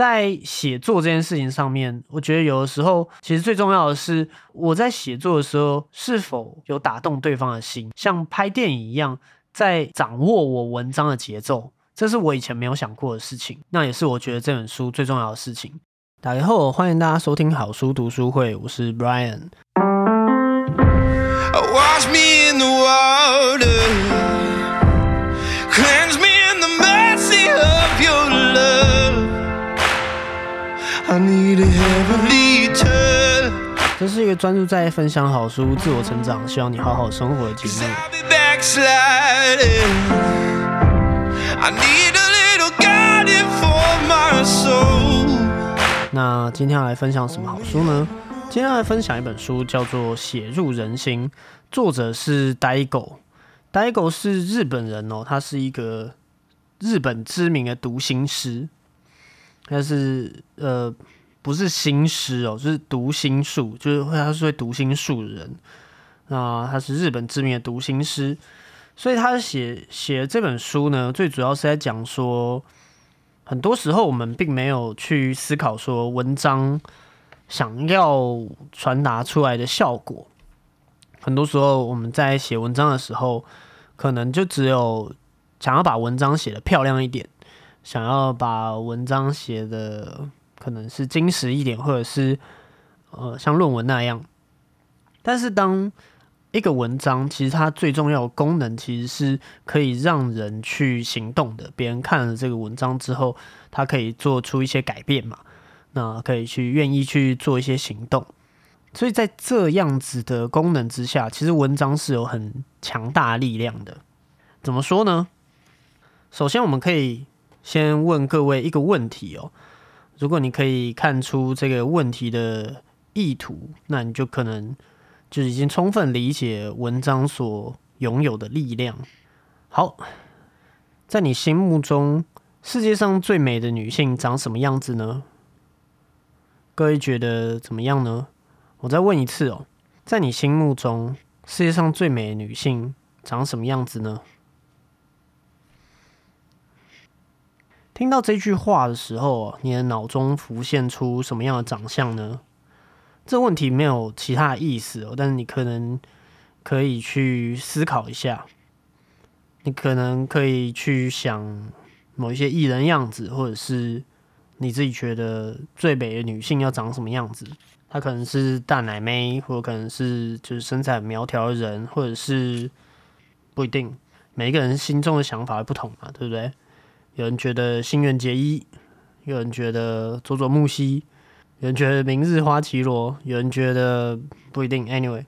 在写作这件事情上面，我觉得有的时候其实最重要的是我在写作的时候是否有打动对方的心，像拍电影一样，在掌握我文章的节奏，这是我以前没有想过的事情。那也是我觉得这本书最重要的事情。打开后，欢迎大家收听好书读书会，我是 Brian。Wash me in the water, 这是一个专注在分享好书、自我成长，希望你好好生活的节目。I need a little guiding for my soul. 那今天要来分享什么好书呢？今天来分享一本书，叫做《写入人心》，作者是呆狗。呆狗是日本人哦，他是一个日本知名的读心师。他是呃，不是心师哦，就是读心术，就是他是会读心术的人。那他是日本知名的读心师，所以他写写这本书呢，最主要是在讲说，很多时候我们并没有去思考说文章。想要传达出来的效果，很多时候我们在写文章的时候，可能就只有想要把文章写的漂亮一点，想要把文章写的可能是精实一点，或者是呃像论文那样。但是当一个文章其实它最重要的功能，其实是可以让人去行动的。别人看了这个文章之后，他可以做出一些改变嘛。那可以去愿意去做一些行动，所以在这样子的功能之下，其实文章是有很强大力量的。怎么说呢？首先，我们可以先问各位一个问题哦。如果你可以看出这个问题的意图，那你就可能就已经充分理解文章所拥有的力量。好，在你心目中，世界上最美的女性长什么样子呢？各位觉得怎么样呢？我再问一次哦，在你心目中，世界上最美的女性长什么样子呢？听到这句话的时候，你的脑中浮现出什么样的长相呢？这问题没有其他意思哦，但是你可能可以去思考一下，你可能可以去想某一些艺人样子，或者是。你自己觉得最美的女性要长什么样子？她可能是大奶妹，或者可能是就是身材苗条的人，或者是不一定。每一个人心中的想法不同嘛，对不对？有人觉得新垣结衣，有人觉得佐佐木希，有人觉得明日花绮罗，有人觉得不一定。Anyway，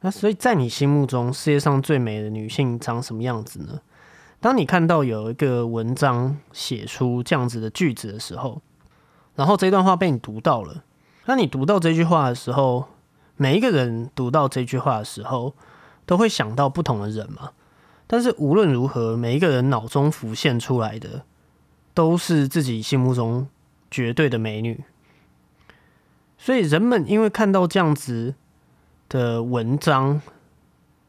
那所以在你心目中，世界上最美的女性长什么样子呢？当你看到有一个文章写出这样子的句子的时候，然后这段话被你读到了，那你读到这句话的时候，每一个人读到这句话的时候，都会想到不同的人嘛。但是无论如何，每一个人脑中浮现出来的，都是自己心目中绝对的美女。所以人们因为看到这样子的文章，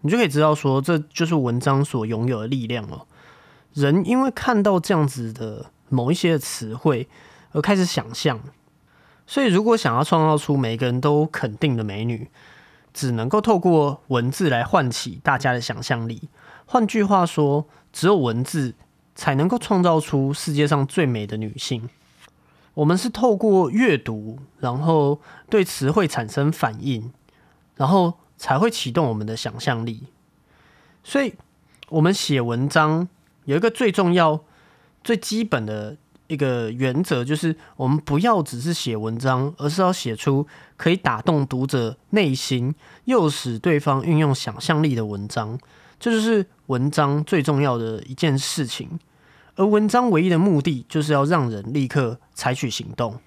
你就可以知道说，这就是文章所拥有的力量哦。人因为看到这样子的某一些词汇而开始想象，所以如果想要创造出每个人都肯定的美女，只能够透过文字来唤起大家的想象力。换句话说，只有文字才能够创造出世界上最美的女性。我们是透过阅读，然后对词汇产生反应，然后才会启动我们的想象力。所以，我们写文章。有一个最重要、最基本的一个原则，就是我们不要只是写文章，而是要写出可以打动读者内心，诱使对方运用想象力的文章。这就是文章最重要的一件事情。而文章唯一的目的，就是要让人立刻采取行动。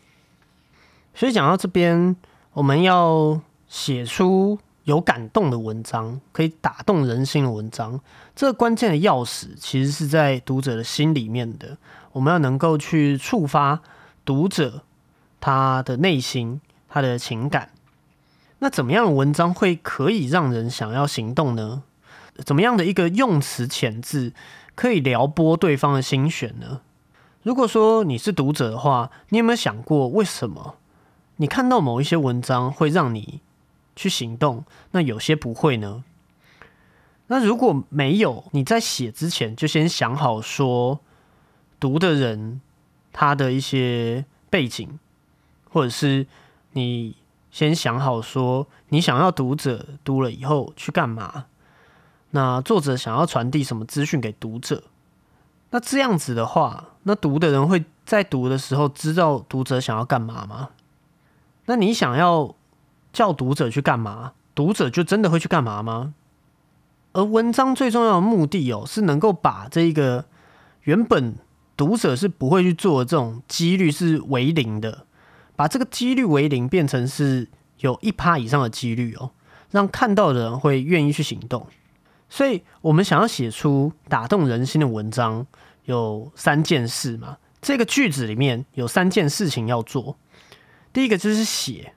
所以讲到这边，我们要写出。有感动的文章，可以打动人心的文章，这个关键的钥匙其实是在读者的心里面的。我们要能够去触发读者他的内心、他的情感。那怎么样的文章会可以让人想要行动呢？怎么样的一个用词遣字可以撩拨对方的心弦呢？如果说你是读者的话，你有没有想过为什么你看到某一些文章会让你去行动，那有些不会呢？那如果没有，你在写之前就先想好说读的人他的一些背景，或者是你先想好说你想要读者读了以后去干嘛？那作者想要传递什么资讯给读者？那这样子的话，那读的人会在读的时候知道读者想要干嘛吗？那你想要叫读者去干嘛？读者就真的会去干嘛吗？而文章最重要的目的哦，是能够把这一个原本读者是不会去做的这种几率是为零的，把这个几率为零变成是有一趴以上的几率哦，让看到的人会愿意去行动。所以我们想要写出打动人心的文章，有三件事嘛。这个句子里面有三件事情要做。第一个就是写，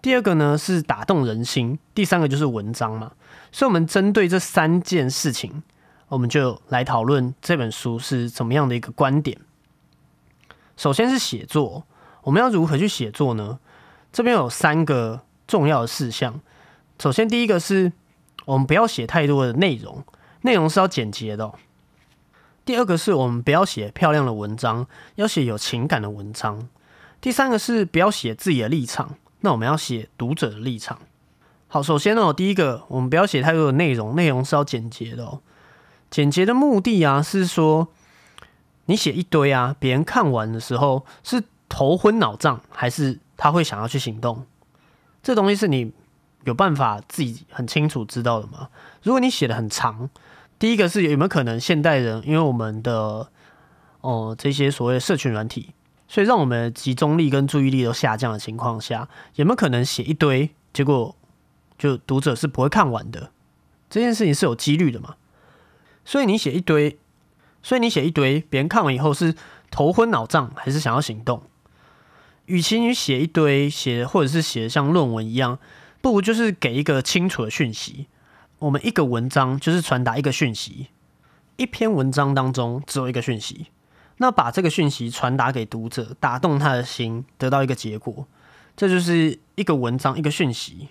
第二个呢是打动人心，第三个就是文章嘛。所以，我们针对这三件事情，我们就来讨论这本书是怎么样的一个观点。首先是写作，我们要如何去写作呢？这边有三个重要的事项。首先，第一个是。我们不要写太多的内容，内容是要简洁的。第二个是我们不要写漂亮的文章，要写有情感的文章。第三个是不要写自己的立场，那我们要写读者的立场。好，首先呢，第一个我们不要写太多的内容，内容是要简洁的哦。简洁的目的啊，是说你写一堆啊，别人看完的时候是头昏脑胀，还是他会想要去行动？这东西是你。有办法自己很清楚知道的吗？如果你写的很长，第一个是有没有可能现代人因为我们的哦这些所谓的社群软体，所以让我们的集中力跟注意力都下降的情况下，有没有可能写一堆，结果就读者是不会看完的？这件事情是有几率的嘛？所以你写一堆，所以你写一堆，别人看完以后是头昏脑胀，还是想要行动？与其你写一堆，写或者是写像论文一样。不如就是给一个清楚的讯息。我们一个文章就是传达一个讯息，一篇文章当中只有一个讯息。那把这个讯息传达给读者，打动他的心，得到一个结果，这就是一个文章一个讯息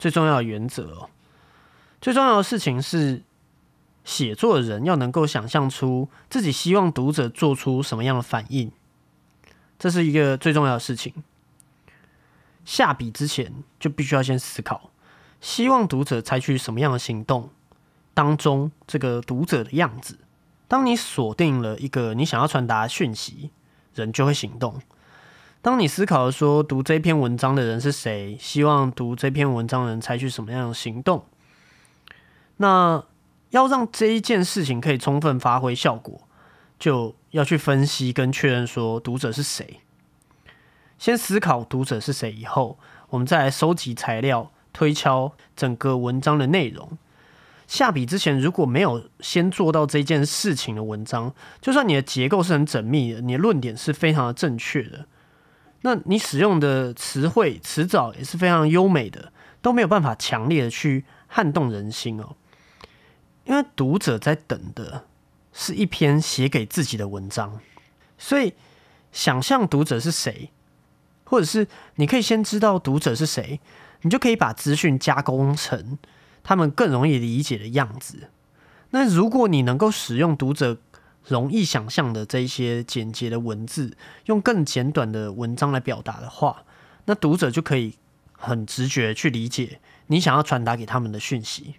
最重要的原则。最重要的事情是，写作的人要能够想象出自己希望读者做出什么样的反应，这是一个最重要的事情。下笔之前就必须要先思考，希望读者采取什么样的行动，当中这个读者的样子。当你锁定了一个你想要传达讯息，人就会行动。当你思考说读这篇文章的人是谁，希望读这篇文章的人采取什么样的行动，那要让这一件事情可以充分发挥效果，就要去分析跟确认说读者是谁。先思考读者是谁，以后我们再来收集材料，推敲整个文章的内容。下笔之前，如果没有先做到这件事情的文章，就算你的结构是很缜密的，你的论点是非常的正确的，那你使用的词汇词藻也是非常优美的，都没有办法强烈的去撼动人心哦。因为读者在等的是一篇写给自己的文章，所以想象读者是谁。或者是你可以先知道读者是谁，你就可以把资讯加工成他们更容易理解的样子。那如果你能够使用读者容易想象的这一些简洁的文字，用更简短的文章来表达的话，那读者就可以很直觉去理解你想要传达给他们的讯息。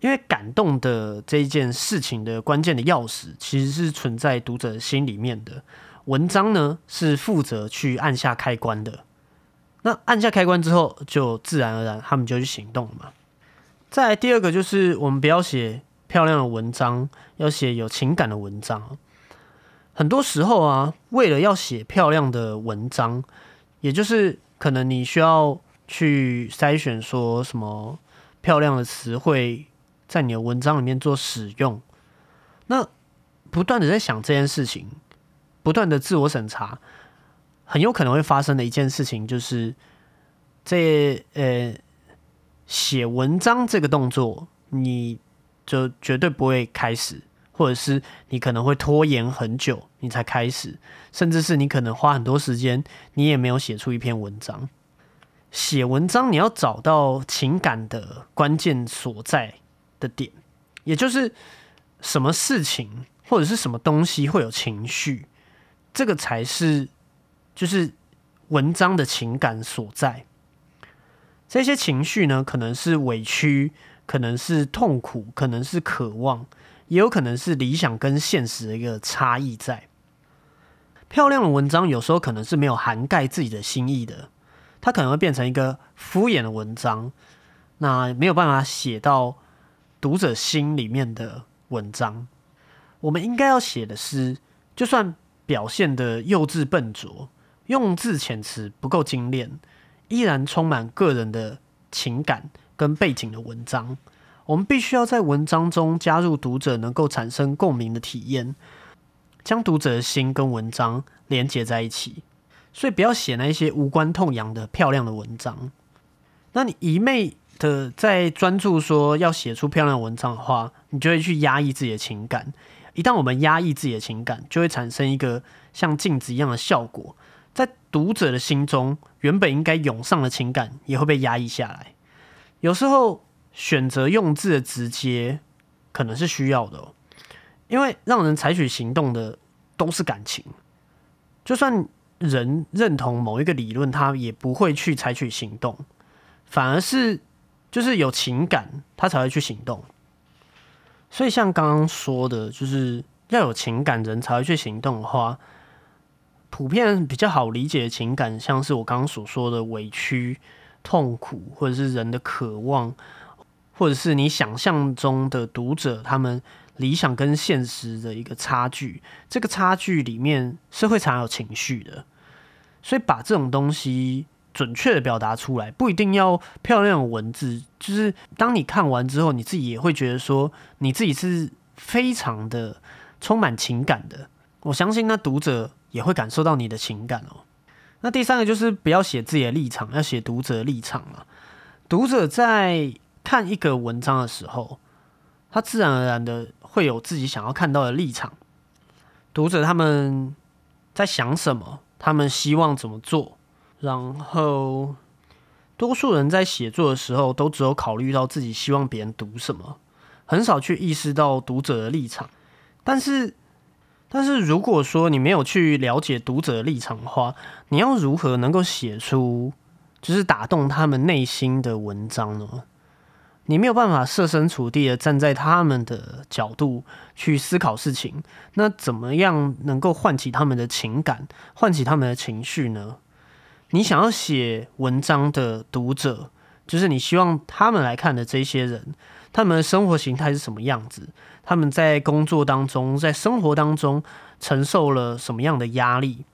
因为感动的这一件事情的关键的钥匙，其实是存在读者心里面的。文章呢是负责去按下开关的，那按下开关之后，就自然而然他们就去行动了嘛。再来第二个就是我们不要写漂亮的文章，要写有情感的文章。很多时候啊，为了要写漂亮的文章，也就是可能你需要去筛选说什么漂亮的词汇在你的文章里面做使用，那不断的在想这件事情。不断的自我审查，很有可能会发生的一件事情，就是这呃写文章这个动作，你就绝对不会开始，或者是你可能会拖延很久，你才开始，甚至是你可能花很多时间，你也没有写出一篇文章。写文章你要找到情感的关键所在的点，也就是什么事情或者是什么东西会有情绪，这个才是就是文章的情感所在。这些情绪呢，可能是委屈，可能是痛苦，可能是渴望。也有可能是理想跟现实的一个差异在。漂亮的文章有时候可能是没有涵盖自己的心意的，它可能会变成一个敷衍的文章，那没有办法写到读者心里面的文章。我们应该要写的是，就算表现的幼稚笨拙，用字遣词不够精炼，依然充满个人的情感跟背景的文章。我们必须要在文章中加入读者能够产生共鸣的体验，将读者的心跟文章连接在一起。所以不要写那些无关痛痒的漂亮的文章。那你一昧的在专注说要写出漂亮文章的话，你就会去压抑自己的情感。一旦我们压抑自己的情感，就会产生一个像镜子一样的效果，在读者的心中，原本应该涌上的情感也会被压抑下来。有时候。选择用字的直接可能是需要的，因为让人采取行动的都是感情。就算人认同某一个理论，他也不会去采取行动，反而是就是有情感，他才会去行动。所以像刚刚说的，就是要有情感，人才会去行动的话，普遍比较好理解的情感，像是我刚刚所说的委屈、痛苦，或者是人的渴望。或者是你想象中的读者，他们理想跟现实的一个差距，这个差距里面是会常有情绪的，所以把这种东西准确的表达出来，不一定要漂亮的文字，就是当你看完之后，你自己也会觉得说，你自己是非常的充满情感的。我相信那读者也会感受到你的情感哦。那第三个就是不要写自己的立场，要写读者立场了。读者在看一个文章的时候，他自然而然的会有自己想要看到的立场。读者他们在想什么？他们希望怎么做？然后，多数人在写作的时候，都只有考虑到自己希望别人读什么，很少去意识到读者的立场。但是，但是如果说你没有去了解读者的立场的话，你要如何能够写出就是打动他们内心的文章呢？你没有办法设身处地的站在他们的角度去思考事情，那怎么样能够唤起他们的情感，唤起他们的情绪呢？你想要写文章的读者，就是你希望他们来看的这些人，他们的生活形态是什么样子？他们在工作当中，在生活当中承受了什么样的压力？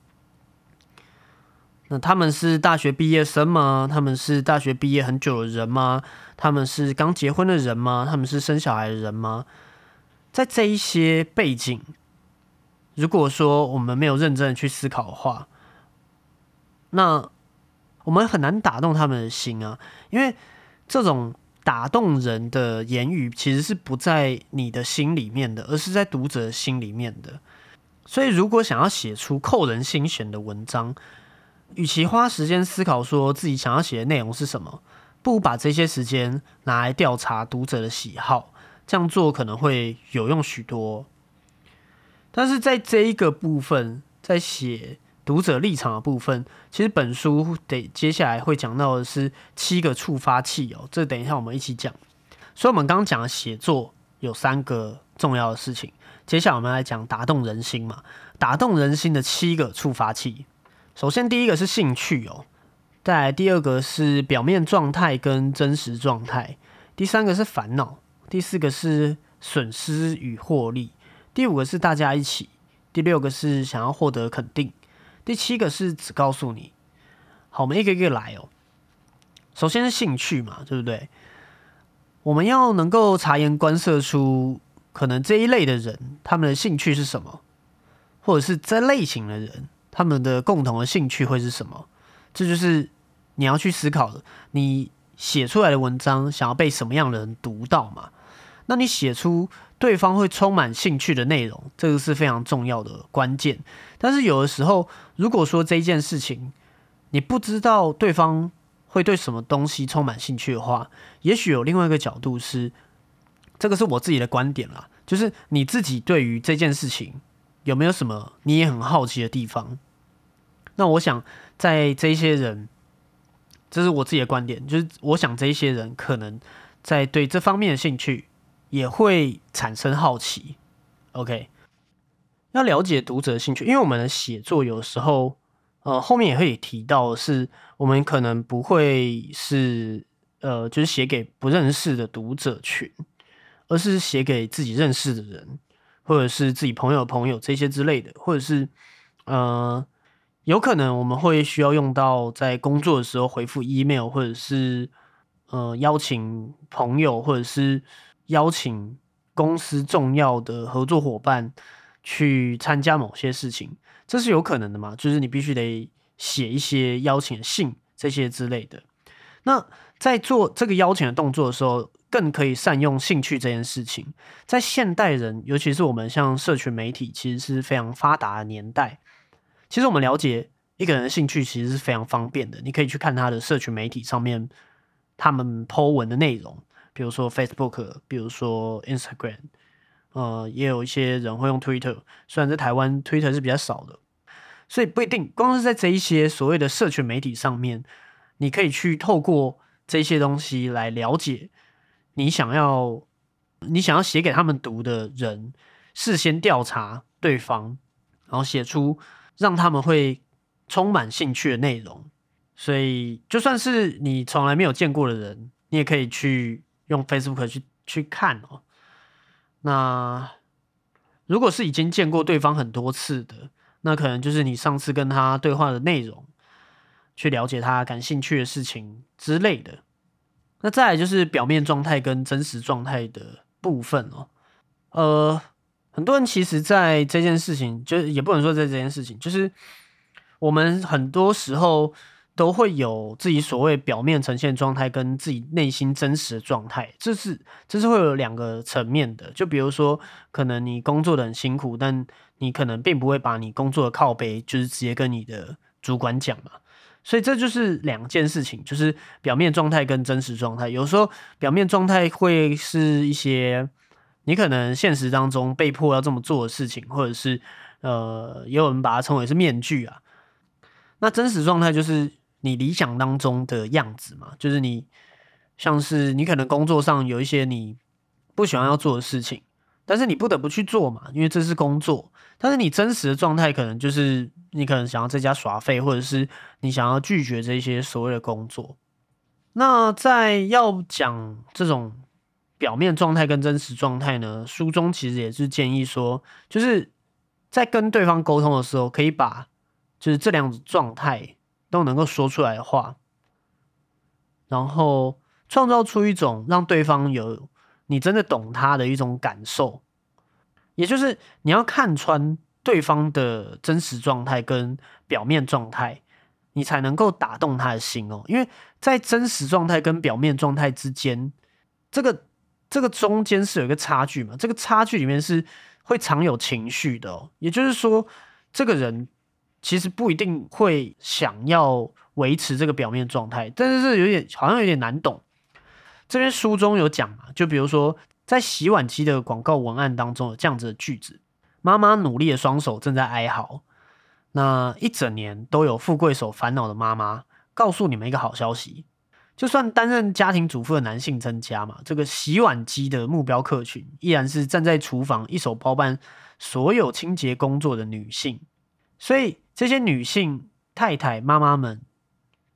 那他们是大学毕业生吗？他们是大学毕业很久的人吗？他们是刚结婚的人吗？他们是生小孩的人吗？在这一些背景，如果说我们没有认真的去思考的话，那我们很难打动他们的心啊！因为这种打动人的言语，其实是不在你的心里面的，而是在读者心里面的。所以，如果想要写出扣人心弦的文章，与其花时间思考说自己想要写的内容是什么，不如把这些时间拿来调查读者的喜好，这样做可能会有用许多。但是在这一个部分，在写读者立场的部分，其实本书得接下来会讲到的是七个触发器哦，这等一下我们一起讲。所以，我们刚刚讲的写作有三个重要的事情，接下来我们来讲打动人心嘛，打动人心的七个触发器。首先，第一个是兴趣哦，再来第二个是表面状态跟真实状态，第三个是烦恼，第四个是损失与获利，第五个是大家一起，第六个是想要获得肯定，第七个是只告诉你。好，我们一个一个来哦。首先是兴趣嘛，对不对？我们要能够察言观色出可能这一类的人他们的兴趣是什么，或者是这类型的人。他们的共同的兴趣会是什么？这就是你要去思考的。你写出来的文章想要被什么样的人读到嘛？那你写出对方会充满兴趣的内容，这个是非常重要的关键。但是有的时候，如果说这件事情你不知道对方会对什么东西充满兴趣的话，也许有另外一个角度是，这个是我自己的观点啦，就是你自己对于这件事情有没有什么你也很好奇的地方？那我想在这些人，这是我自己的观点，就是我想这些人可能在对这方面的兴趣。也会产生好奇，OK，要了解读者的兴趣，因为我们的写作有时候，呃，后面也会提到，是我们可能不会是，呃，就是写给不认识的读者群，而是写给自己认识的人，或者是自己朋友的朋友这些之类的，或者是，呃，有可能我们会需要用到在工作的时候回复 email，或者是，呃，邀请朋友，或者是。邀请公司重要的合作伙伴去参加某些事情，这是有可能的嘛？就是你必须得写一些邀请信这些之类的。那在做这个邀请的动作的时候，更可以善用兴趣这件事情。在现代人，尤其是我们像社群媒体，其实是非常发达的年代。其实我们了解一个人的兴趣，其实是非常方便的。你可以去看他的社群媒体上面他们 Po 文的内容。比如说 Facebook，比如说 Instagram，呃，也有一些人会用 Twitter，虽然在台湾 Twitter 是比较少的，所以不一定光是在这一些所谓的社群媒体上面，你可以去透过这些东西来了解你想要你想要写给他们读的人，事先调查对方，然后写出让他们会充满兴趣的内容。所以就算是你从来没有见过的人，你也可以去。用 Facebook 去去看哦，那如果是已经见过对方很多次的，那可能就是你上次跟他对话的内容，去了解他感兴趣的事情之类的。那再来就是表面状态跟真实状态的部分哦。呃，很多人其实在这件事情，就也不能说在这件事情，就是我们很多时候。都会有自己所谓表面呈现状态跟自己内心真实的状态，这是这是会有两个层面的。就比如说，可能你工作的很辛苦，但你可能并不会把你工作的靠背就是直接跟你的主管讲嘛。所以这就是两件事情，就是表面状态跟真实状态。有时候表面状态会是一些你可能现实当中被迫要这么做的事情，或者是呃，也有人把它称为是面具啊。那真实状态就是。你理想当中的样子嘛，就是你像是你可能工作上有一些你不喜欢要做的事情，但是你不得不去做嘛，因为这是工作。但是你真实的状态可能就是你可能想要在家耍废，或者是你想要拒绝这些所谓的工作。那在要讲这种表面状态跟真实状态呢，书中其实也是建议说，就是在跟对方沟通的时候，可以把就是这两种状态。都能够说出来的话，然后创造出一种让对方有你真的懂他的一种感受，也就是你要看穿对方的真实状态跟表面状态，你才能够打动他的心哦。因为在真实状态跟表面状态之间，这个这个中间是有一个差距嘛？这个差距里面是会常有情绪的哦。也就是说，这个人。其实不一定会想要维持这个表面状态，但是这有点好像有点难懂。这边书中有讲嘛，就比如说在洗碗机的广告文案当中有这样子的句子：妈妈努力的双手正在哀嚎。那一整年都有富贵手烦恼的妈妈，告诉你们一个好消息：就算担任家庭主妇的男性增加嘛，这个洗碗机的目标客群依然是站在厨房一手包办所有清洁工作的女性。所以。这些女性太太妈妈们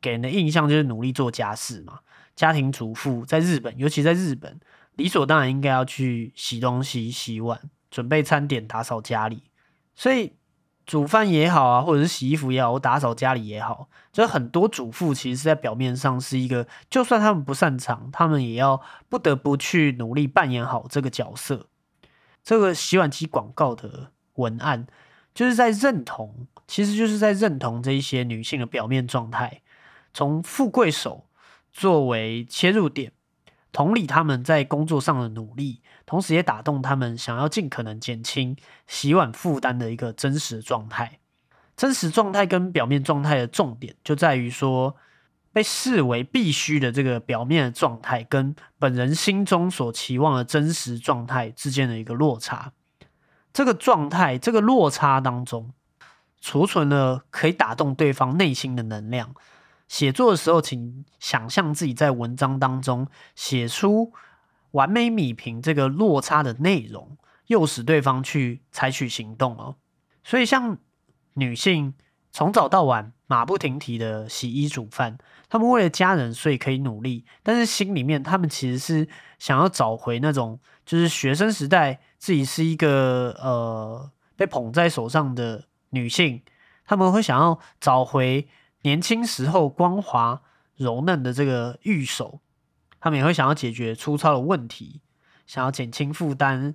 给人的印象就是努力做家事嘛，家庭主妇在日本，尤其在日本，理所当然应该要去洗东西、洗碗、准备餐点、打扫家里。所以煮饭也好啊，或者是洗衣服也好，我打扫家里也好，就很多主妇其实是在表面上是一个，就算他们不擅长，他们也要不得不去努力扮演好这个角色。这个洗碗机广告的文案就是在认同。其实就是在认同这一些女性的表面状态，从富贵手作为切入点，同理他们在工作上的努力，同时也打动他们想要尽可能减轻洗碗负担的一个真实状态。真实状态跟表面状态的重点就在于说，被视为必须的这个表面的状态，跟本人心中所期望的真实状态之间的一个落差。这个状态，这个落差当中，储存了可以打动对方内心的能量。写作的时候，请想象自己在文章当中写出完美米平这个落差的内容，诱使对方去采取行动哦。所以像。女性从早到晚马不停蹄的洗衣煮饭，他们为了家人，所以可以努力，但是心里面他们其实是想要找回那种就是学生时代自己是一个呃被捧在手上的女性，他们会想要找回年轻时候光滑柔嫩的这个玉手，他们也会想要解决粗糙的问题，想要减轻负担，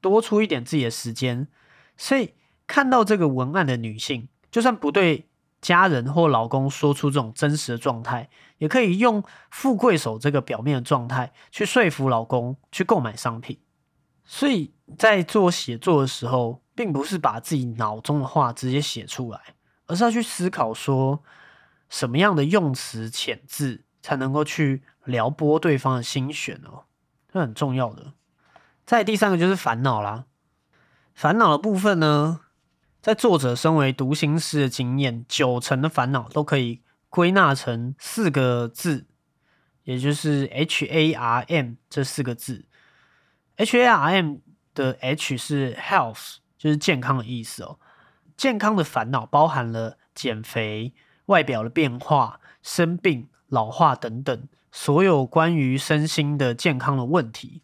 多出一点自己的时间，所以。看到这个文案的女性，就算不对家人或老公说出这种真实的状态，也可以用富贵手这个表面的状态去说服老公去购买商品。所以在做写作的时候，并不是把自己脑中的话直接写出来，而是要去思考说什么样的用词遣字才能够去撩拨对方的心弦哦，这很重要的。再第三个就是烦恼啦，烦恼的部分呢。在作者身为读心师的经验，九成的烦恼都可以归纳成四个字，也就是 H A R M 这四个字。H A R M 的 H 是 health，就是健康的意思哦。健康的烦恼包含了减肥、外表的变化、生病、老化等等，所有关于身心的健康的问题。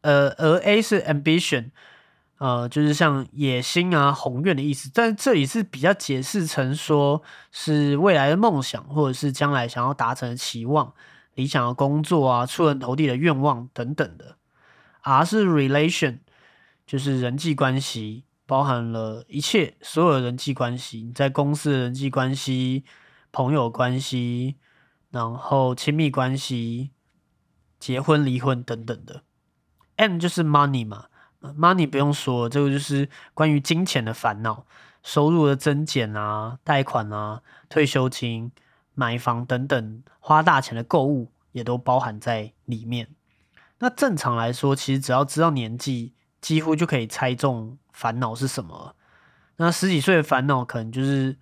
呃，而 A 是 ambition。呃，就是像野心啊、宏愿的意思，但这里是比较解释成说是未来的梦想，或者是将来想要达成的期望、理想的工作啊、出人头地的愿望等等的。R 是 relation，就是人际关系，包含了一切所有的人际关系，你在公司的人际关系、朋友关系，然后亲密关系、结婚、离婚等等的。M 就是 money 嘛。Money 不用说，这个就是关于金钱的烦恼，收入的增减啊，贷款啊，退休金、买房等等，花大钱的购物也都包含在里面。那正常来说，其实只要知道年纪，几乎就可以猜中烦恼是什么。那十几岁的烦恼可能就是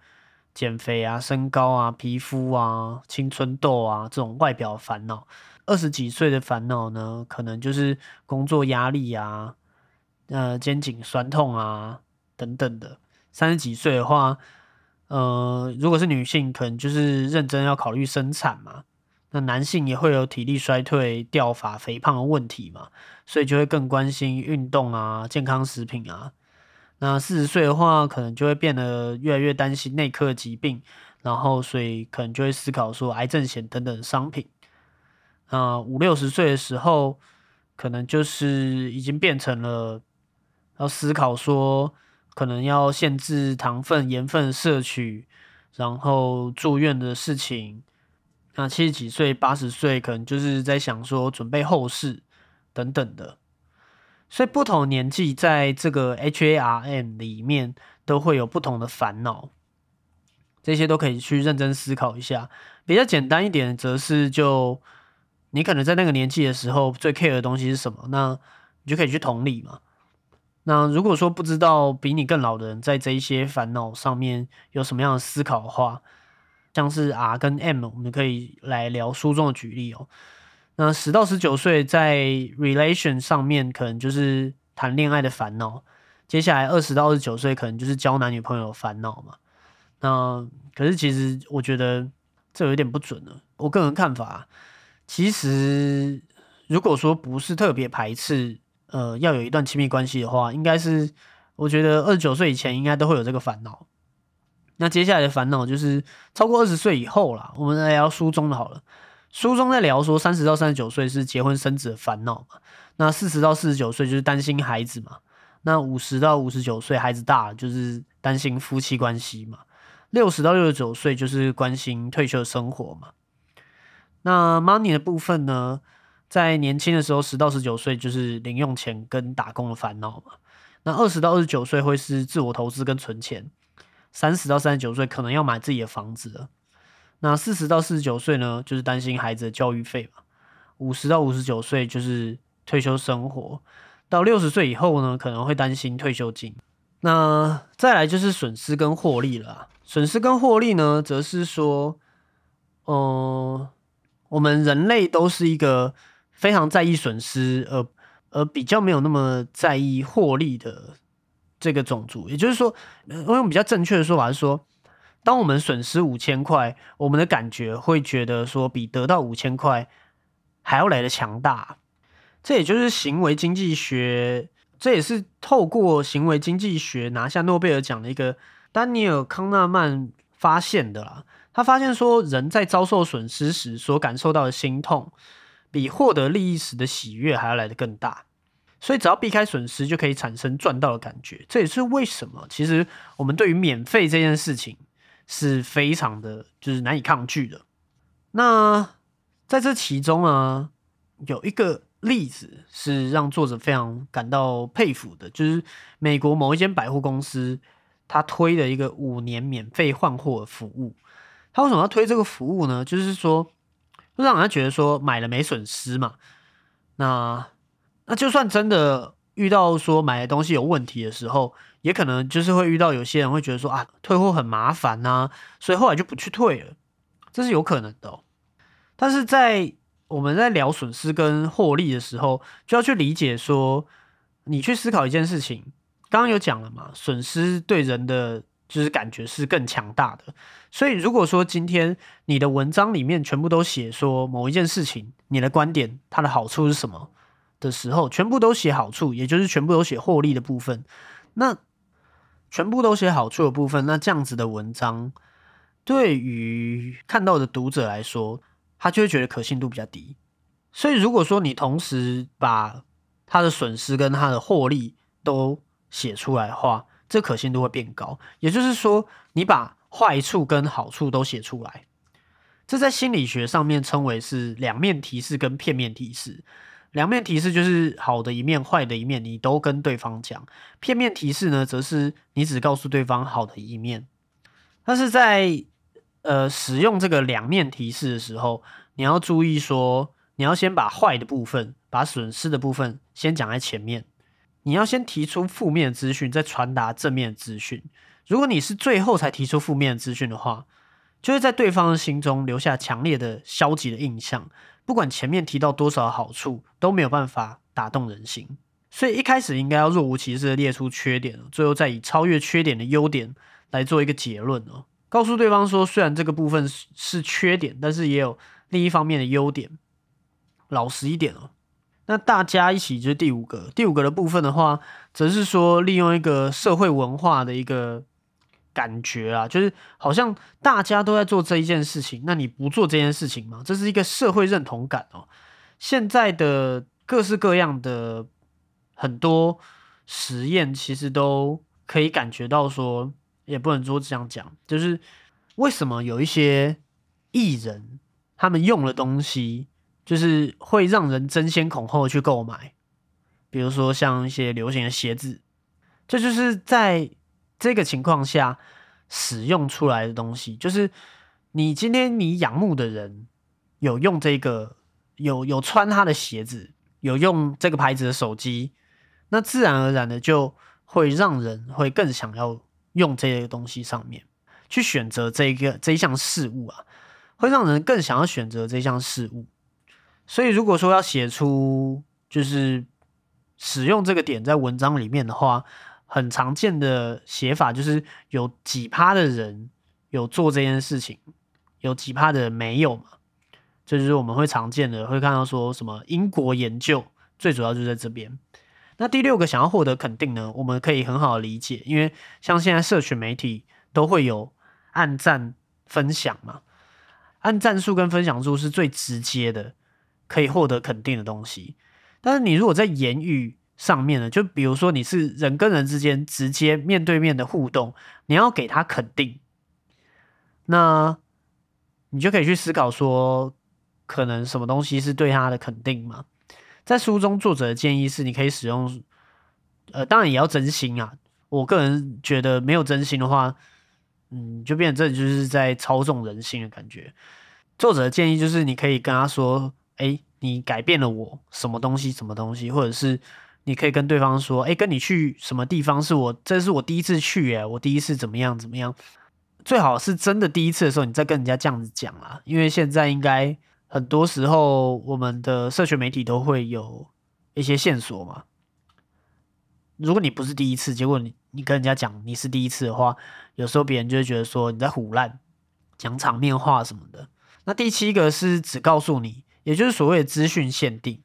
减肥啊、身高啊、皮肤啊、青春痘啊这种外表烦恼。二十几岁的烦恼呢，可能就是工作压力啊。呃，肩颈酸痛啊，等等的。三十几岁的话，呃，如果是女性，可能就是认真要考虑生产嘛。那男性也会有体力衰退、掉发、肥胖的问题嘛，所以就会更关心运动啊、健康食品啊。那四十岁的话，可能就会变得越来越担心内科疾病，然后所以可能就会思考说癌症险等等商品。啊，五六十岁的时候，可能就是已经变成了。要思考说，可能要限制糖分、盐分摄取，然后住院的事情。那七十几岁、八十岁，可能就是在想说准备后事等等的。所以不同年纪在这个 H A R M 里面都会有不同的烦恼，这些都可以去认真思考一下。比较简单一点，则是就你可能在那个年纪的时候最 care 的东西是什么，那你就可以去同理嘛。那如果说不知道比你更老的人在这一些烦恼上面有什么样的思考的话，像是 R 跟 M，我们可以来聊书中的举例哦。那十到十九岁在 relation 上面可能就是谈恋爱的烦恼，接下来二十到二十九岁可能就是交男女朋友的烦恼嘛。那可是其实我觉得这有点不准了。我个人看法，其实如果说不是特别排斥。呃，要有一段亲密关系的话，应该是我觉得二十九岁以前应该都会有这个烦恼。那接下来的烦恼就是超过二十岁以后啦。我们来聊书中的好了。书中在聊说，三十到三十九岁是结婚生子的烦恼嘛？那四十到四十九岁就是担心孩子嘛？那五十到五十九岁孩子大了就是担心夫妻关系嘛？六十到六十九岁就是关心退休生活嘛？那 money 的部分呢？在年轻的时候，十到十九岁就是零用钱跟打工的烦恼嘛。那二十到二十九岁会是自我投资跟存钱，三十到三十九岁可能要买自己的房子了。那四十到四十九岁呢，就是担心孩子的教育费嘛。五十到五十九岁就是退休生活，到六十岁以后呢，可能会担心退休金。那再来就是损失跟获利了。损失跟获利呢，则是说，嗯，我们人类都是一个非常在意损失，而而比较没有那么在意获利的这个种族。也就是说，我用比较正确的说法是说。当我们损失五千块，我们的感觉会觉得说比得到五千块还要来的强大。这也就是行为经济学，这也是透过行为经济学拿下诺贝尔奖的一个丹尼尔康纳曼发现的啦。他发现说，人在遭受损失时所感受到的心痛，比获得利益时的喜悦还要来的更大。所以只要避开损失，就可以产生赚到的感觉。这也是为什么，其实我们对于免费这件事情。是非常的，就是难以抗拒的。那在这其中啊，有一个例子是让作者非常感到佩服的，就是美国某一间百货公司，他推的一个五年免费换货服务。他为什么要推这个服务呢？就是说，就让人家觉得说买了没损失嘛。那那就算真的遇到说买的东西有问题的时候，也可能就是会遇到有些人会觉得说啊，退货很麻烦呐，所以后来就不去退了，这是有可能的。但是在我们在聊损失跟获利的时候，就要去理解说，你去思考一件事情。刚刚有讲了嘛，损失对人的就是感觉是更强大的。所以如果说今天你的文章里面全部都写说某一件事情，你的观点它的好处是什么的时候，全部都写好处，也就是全部都写获利的部分，那。全部都写好处的部分，那这样子的文章，对于看到的读者来说，他就会觉得可信度比较低。所以，如果说你同时把他的损失跟他的获利都写出来的话，这可信度会变高。也就是说，你把坏处跟好处都写出来，这在心理学上面称为是两面提示跟片面提示。两面提示就是好的一面、坏的一面，你都跟对方讲；片面提示呢，则是你只告诉对方好的一面。但是在呃使用这个两面提示的时候，你要注意说，你要先把坏的部分、把损失的部分先讲在前面。你要先提出负面资讯，再传达正面资讯。如果你是最后才提出负面资讯的话，就会在对方的心中留下强烈的消极的印象。不管前面提到多少好处，都没有办法打动人心。所以一开始应该要若无其事的列出缺点，最后再以超越缺点的优点来做一个结论哦。告诉对方说，虽然这个部分是缺点，但是也有另一方面的优点。老实一点哦。那大家一起就是第五个，第五个的部分的话，则是说利用一个社会文化的一个。感觉啊，就是好像大家都在做这一件事情，那你不做这件事情吗？这是一个社会认同感哦。现在的各式各样的很多实验，其实都可以感觉到说，也不能说这样讲，就是为什么有一些艺人他们用的东西，就是会让人争先恐后去购买，比如说像一些流行的鞋子，这就是在。这个情况下使用出来的东西，就是你今天你仰慕的人有用这个，有有穿他的鞋子，有用这个牌子的手机，那自然而然的就会让人会更想要用这些东西上面去选择这个这一项事物啊，会让人更想要选择这项事物。所以如果说要写出就是使用这个点在文章里面的话。很常见的写法就是有几趴的人有做这件事情，有几趴的人没有嘛？这就是我们会常见的，会看到说什么英国研究，最主要就在这边。那第六个想要获得肯定呢，我们可以很好理解，因为像现在社群媒体都会有按赞分享嘛，按赞数跟分享数是最直接的可以获得肯定的东西。但是你如果在言语，上面呢，就比如说你是人跟人之间直接面对面的互动，你要给他肯定，那你就可以去思考说，可能什么东西是对他的肯定嘛。在书中，作者的建议是，你可以使用，呃，当然也要真心啊。我个人觉得，没有真心的话，嗯，就变成这就是在操纵人心的感觉。作者的建议就是，你可以跟他说：“哎，你改变了我什么东西，什么东西？”或者是你可以跟对方说：“哎，跟你去什么地方是我，这是我第一次去，哎，我第一次怎么样怎么样？”最好是真的第一次的时候，你再跟人家这样子讲啊，因为现在应该。很多时候，我们的社群媒体都会有一些线索嘛。如果你不是第一次，结果你你跟人家讲你是第一次的话，有时候别人就会觉得说你在胡乱讲场面话什么的。那第七个是只告诉你，也就是所谓的资讯限定，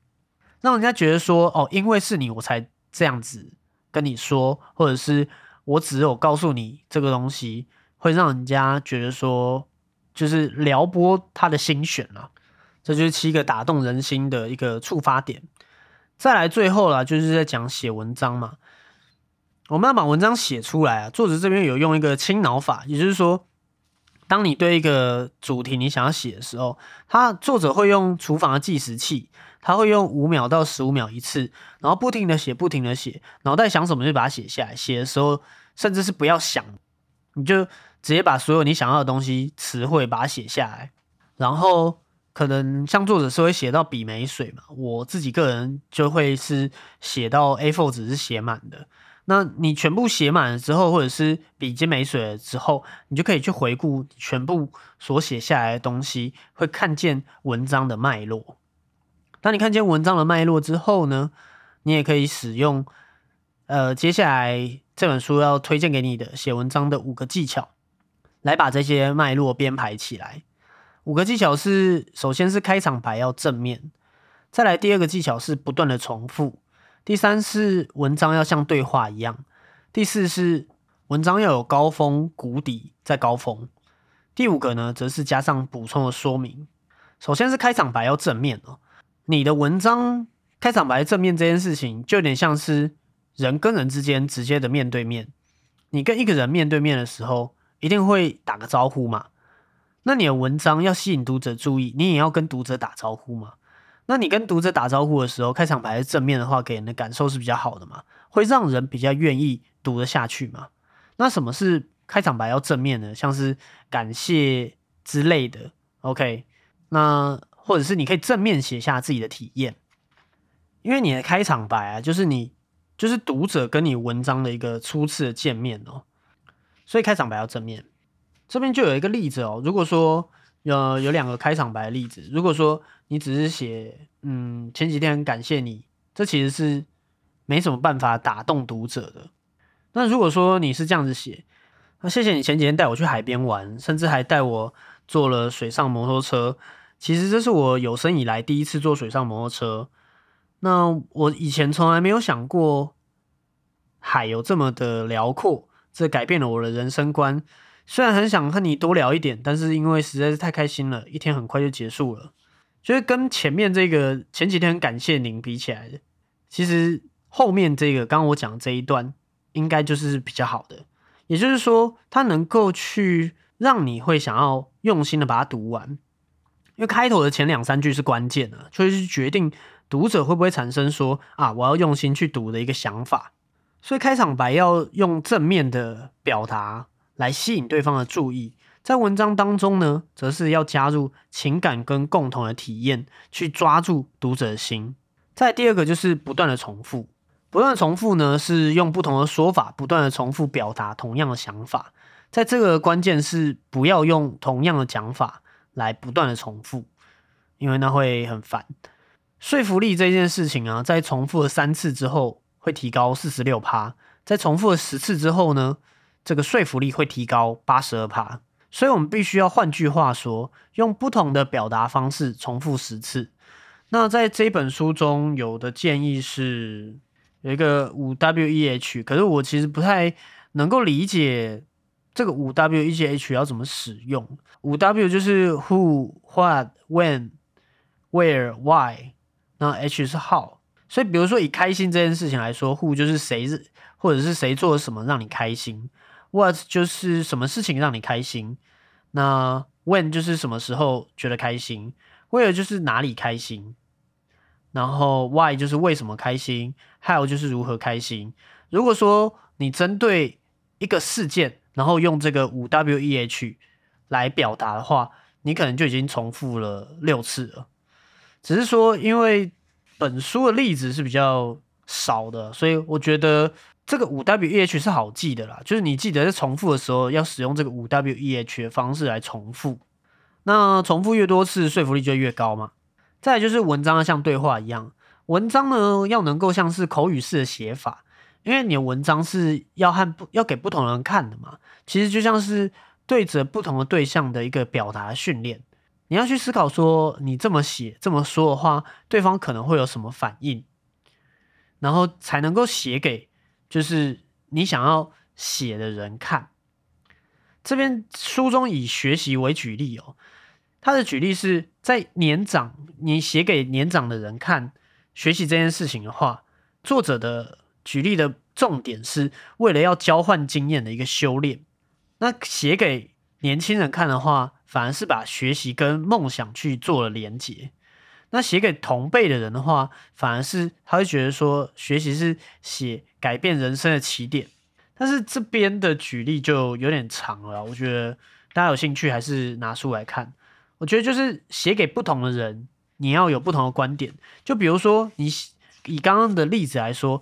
让人家觉得说哦，因为是你我才这样子跟你说，或者是我只有告诉你这个东西，会让人家觉得说就是撩拨他的心弦了。这就是七个打动人心的一个触发点。再来最后啦，就是在讲写文章嘛。我们要把文章写出来啊。作者这边有用一个清脑法，也就是说，当你对一个主题你想要写的时候，他作者会用厨房的计时器，他会用五秒到十五秒一次，然后不停的写，不停的写，脑袋想什么就把它写下来。写的时候，甚至是不要想，你就直接把所有你想要的东西词汇把它写下来，然后。可能像作者是会写到笔没水嘛，我自己个人就会是写到 A4 纸是写满的。那你全部写满了之后，或者是笔尖没水了之后，你就可以去回顾全部所写下来的东西，会看见文章的脉络。当你看见文章的脉络之后呢，你也可以使用呃接下来这本书要推荐给你的写文章的五个技巧，来把这些脉络编排起来。五个技巧是：首先是开场白要正面，再来第二个技巧是不断的重复，第三是文章要像对话一样，第四是文章要有高峰、谷底再高峰，第五个呢则是加上补充的说明。首先是开场白要正面哦，你的文章开场白正面这件事情，就有点像是人跟人之间直接的面对面，你跟一个人面对面的时候，一定会打个招呼嘛。那你的文章要吸引读者注意，你也要跟读者打招呼嘛？那你跟读者打招呼的时候，开场白是正面的话，给人的感受是比较好的嘛？会让人比较愿意读得下去嘛？那什么是开场白要正面的？像是感谢之类的，OK？那或者是你可以正面写下自己的体验，因为你的开场白啊，就是你就是读者跟你文章的一个初次的见面哦，所以开场白要正面。这边就有一个例子哦，如果说有有两个开场白的例子，如果说你只是写嗯前几天很感谢你，这其实是没什么办法打动读者的。那如果说你是这样子写，那谢谢你前几天带我去海边玩，甚至还带我坐了水上摩托车，其实这是我有生以来第一次坐水上摩托车。那我以前从来没有想过海有这么的辽阔，这改变了我的人生观。虽然很想和你多聊一点，但是因为实在是太开心了，一天很快就结束了。就是跟前面这个前几天感谢您比起来的，其实后面这个刚刚我讲这一段应该就是比较好的。也就是说，它能够去让你会想要用心的把它读完，因为开头的前两三句是关键的，就是决定读者会不会产生说啊我要用心去读的一个想法。所以开场白要用正面的表达。来吸引对方的注意，在文章当中呢，则是要加入情感跟共同的体验，去抓住读者的心。再第二个就是不断的重复，不断重复呢，是用不同的说法，不断的重复表达同样的想法。在这个关键是不要用同样的讲法来不断的重复，因为那会很烦。说服力这件事情啊，在重复了三次之后会提高四十六趴，在重复了十次之后呢？这个说服力会提高八十二帕，所以我们必须要换句话说，用不同的表达方式重复十次。那在这本书中有的建议是有一个五 W E H，可是我其实不太能够理解这个五 W E H 要怎么使用。五 W 就是 Who、What、When、Where、Why，那 H 是 How。所以比如说以开心这件事情来说，Who 就是谁是或者是谁做了什么让你开心。What 就是什么事情让你开心？那 When 就是什么时候觉得开心为了就是哪里开心，然后 why 就是为什么开心，how 就是如何开心。如果说你针对一个事件，然后用这个五 W E H 来表达的话，你可能就已经重复了六次了。只是说，因为本书的例子是比较少的，所以我觉得这个五 W E H 是好记的啦。就是你记得在重复的时候，要使用这个五 W E H 的方式来重复。那重复越多次，说服力就越高嘛。再就是文章要像对话一样，文章呢要能够像是口语式的写法，因为你的文章是要和不要给不同人看的嘛。其实就像是对着不同的对象的一个表达训练。你要去思考说，你这么写这么说的话，对方可能会有什么反应，然后才能够写给就是你想要写的人看。这边书中以学习为举例哦，他的举例是在年长，你写给年长的人看学习这件事情的话，作者的举例的重点是为了要交换经验的一个修炼。那写给年轻人看的话。反而是把学习跟梦想去做了连结。那写给同辈的人的话，反而是他会觉得说，学习是写改变人生的起点。但是这边的举例就有点长了，我觉得大家有兴趣还是拿书来看。我觉得就是写给不同的人，你要有不同的观点。就比如说，你以刚刚的例子来说，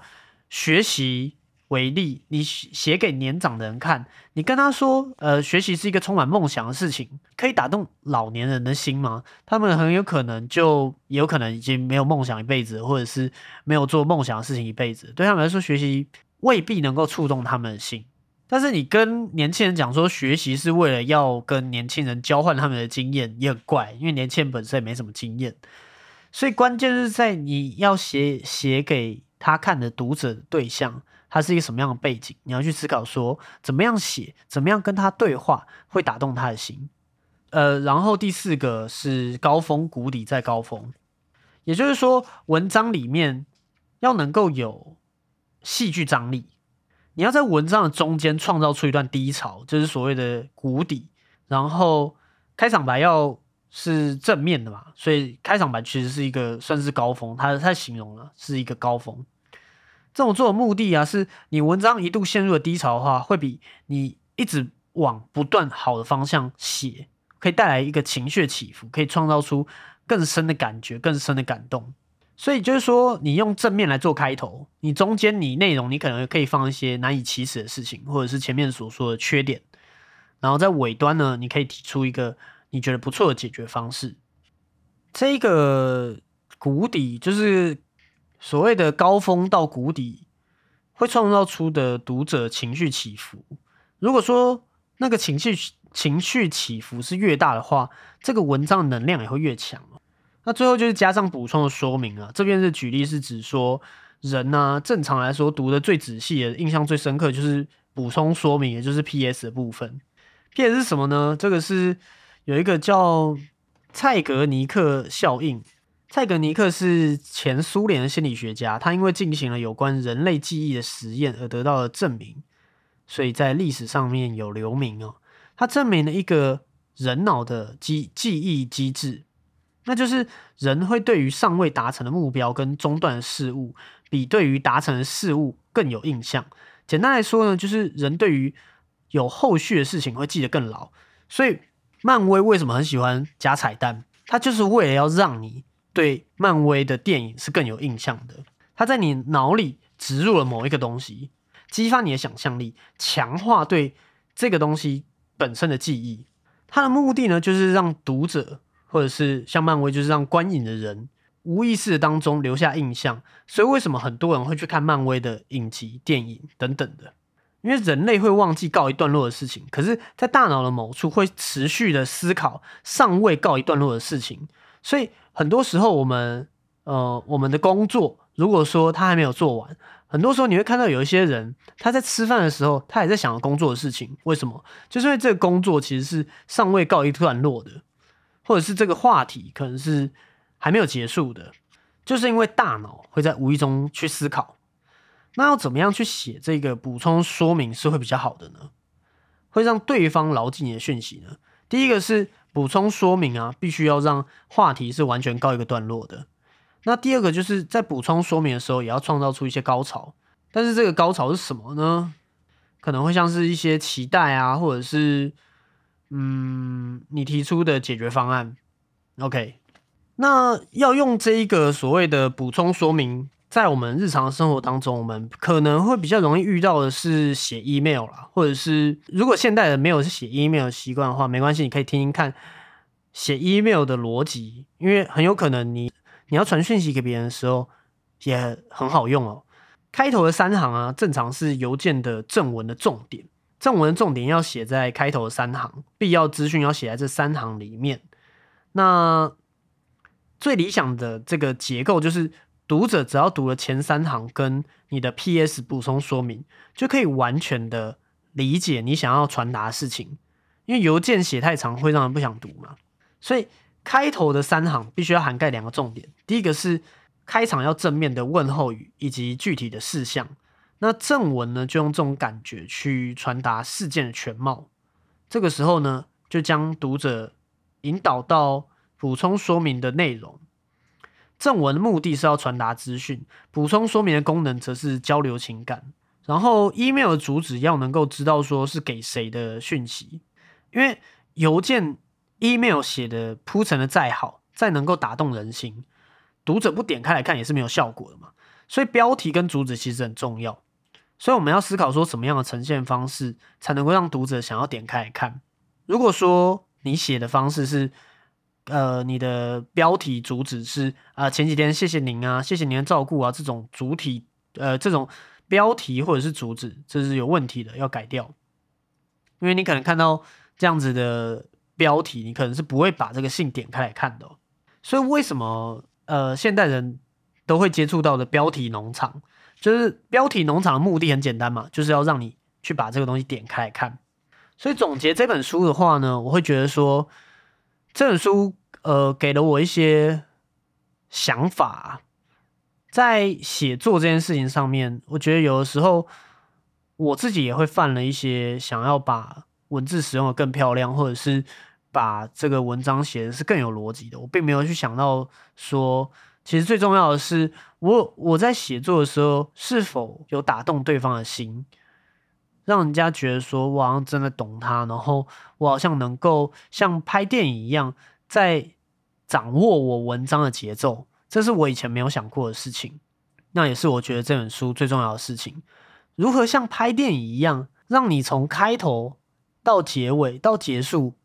学习。为例，你写给年长的人看，你跟他说，呃，学习是一个充满梦想的事情，可以打动老年人的心吗？他们很有可能就有可能已经没有梦想一辈子，或者是没有做梦想的事情一辈子。对他们来说，学习未必能够触动他们的心。但是你跟年轻人讲说，学习是为了要跟年轻人交换他们的经验，也很怪，因为年轻人本身也没什么经验。所以关键是在你要写写给他看的读者对象。他是一个什么样的背景？你要去思考说，怎么样写，怎么样跟他对话，会打动他的心。呃，然后第四个是高峰谷底再高峰，也就是说，文章里面要能够有戏剧张力，你要在文章的中间创造出一段低潮，就是所谓的谷底。然后开场白要是正面的嘛，所以开场白其实是一个算是高峰，他他形容了是一个高峰。这种做的目的啊，是你文章一度陷入了低潮的话，会比你一直往不断好的方向写，可以带来一个情绪起伏，可以创造出更深的感觉、更深的感动。所以就是说，你用正面来做开头，你中间你内容你可能可以放一些难以启齿的事情，或者是前面所说的缺点，然后在尾端呢，你可以提出一个你觉得不错的解决方式。这个谷底就是。所谓的高峰到谷底，会创造出的读者情绪起伏。如果说那个情绪情绪起伏是越大的话，这个文章能量也会越强。那最后就是加上补充的说明啊，这边的举例是指说，人呢正常来说读的最仔细的、印象最深刻就是补充说明，也就是 P.S 的部分。P.S 是什么呢？这个是有一个叫蔡格尼克效应。蔡格尼克是前苏联的心理学家，他因为进行了有关人类记忆的实验而得到了证明，所以在历史上面有留名哦。他证明了一个人脑的记记忆机制，那就是人会对于尚未达成的目标跟中断的事物，比对于达成的事物更有印象。简单来说呢，就是人对于有后续的事情会记得更牢。所以漫威为什么很喜欢加彩蛋？它就是为了要让你。对漫威的电影是更有印象的，它在你脑里植入了某一个东西，激发你的想象力，强化对这个东西本身的记忆。它的目的呢，就是让读者或者是像漫威，就是让观影的人无意识当中留下印象。所以为什么很多人会去看漫威的影集、电影等等的？因为人类会忘记告一段落的事情，可是，在大脑的某处会持续的思考尚未告一段落的事情，所以。很多时候，我们呃，我们的工作，如果说他还没有做完，很多时候你会看到有一些人，他在吃饭的时候，他也在想工作的事情。为什么？就是因为这个工作其实是尚未告一段落的，或者是这个话题可能是还没有结束的，就是因为大脑会在无意中去思考。那要怎么样去写这个补充说明是会比较好的呢？会让对方牢记你的讯息呢？第一个是补充说明啊，必须要让话题是完全告一个段落的。那第二个就是在补充说明的时候，也要创造出一些高潮。但是这个高潮是什么呢？可能会像是一些期待啊，或者是嗯，你提出的解决方案。OK，那要用这一个所谓的补充说明，在我们日常生活当中，我们可能会比较容易遇到的是写 email 啦，或者是如果现代人没有写 email 的习惯的话，没关系，你可以听听看写 email 的逻辑，因为很有可能你你要传讯息给别人的时候也很好用哦。开头的三行啊，正常是邮件的正文的重点，正文的重点要写在开头的三行，必要资讯要写在这三行里面。那最理想的这个结构就是，读者只要读了前三行跟你的 P.S. 补充说明，就可以完全的理解你想要传达的事情。因为邮件写太长会让人不想读嘛，所以开头的三行必须要涵盖两个重点，第一个是。开场要正面的问候语以及具体的事项，那正文呢就用这种感觉去传达事件的全貌。这个时候呢，就将读者引导到补充说明的内容。正文的目的是要传达资讯，补充说明的功能则是交流情感。然后 email 的主旨要能够知道说是给谁的讯息，因为邮件 email 写的铺陈的再好，再能够打动人心。读者不点开来看也是没有效果的嘛，所以标题跟主旨其实很重要，所以我们要思考说什么样的呈现方式才能够让读者想要点开来看。如果说你写的方式是，呃，你的标题主旨是啊前几天谢谢您啊，谢谢您的照顾啊，这种主体呃这种标题或者是主旨这是有问题的，要改掉，因为你可能看到这样子的标题，你可能是不会把这个信点开来看的，所以为什么？呃，现代人都会接触到的标题农场，就是标题农场的目的很简单嘛，就是要让你去把这个东西点开来看。所以总结这本书的话呢，我会觉得说，这本书呃给了我一些想法，在写作这件事情上面，我觉得有的时候我自己也会犯了一些想要把文字使用的更漂亮，或者是。把这个文章写的是更有逻辑的，我并没有去想到说，其实最重要的是我我在写作的时候是否有打动对方的心，让人家觉得说我好像真的懂他，然后我好像能够像拍电影一样在掌握我文章的节奏，这是我以前没有想过的事情，那也是我觉得这本书最重要的事情，如何像拍电影一样，让你从开头到结尾到结束。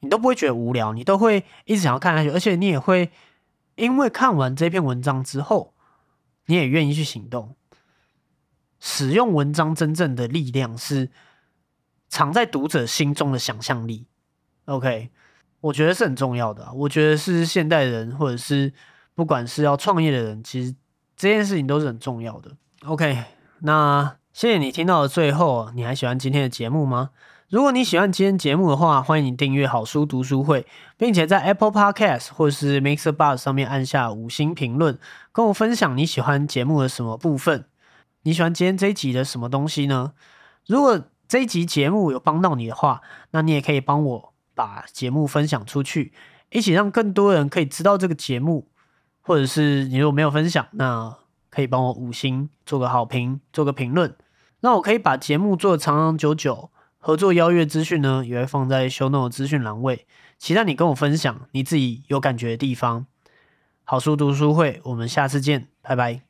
你都不会觉得无聊，你都会一直想要看下去，而且你也会因为看完这篇文章之后，你也愿意去行动。使用文章真正的力量是藏在读者心中的想象力。OK，我觉得是很重要的。我觉得是现代人或者是不管是要创业的人，其实这件事情都是很重要的。OK，那谢谢你听到了最后，你还喜欢今天的节目吗？如果你喜欢今天节目的话，欢迎你订阅好书读书会，并且在 Apple Podcast 或是 Mixer Bar 上面按下五星评论，跟我分享你喜欢节目的什么部分。你喜欢今天这一集的什么东西呢？如果这一集节目有帮到你的话，那你也可以帮我把节目分享出去，一起让更多人可以知道这个节目。或者是你如果没有分享，那可以帮我五星做个好评，做个评论，那我可以把节目做的长长久久。合作邀约资讯呢，也会放在 show note 资讯栏位，期待你跟我分享你自己有感觉的地方。好书读书会，我们下次见，拜拜。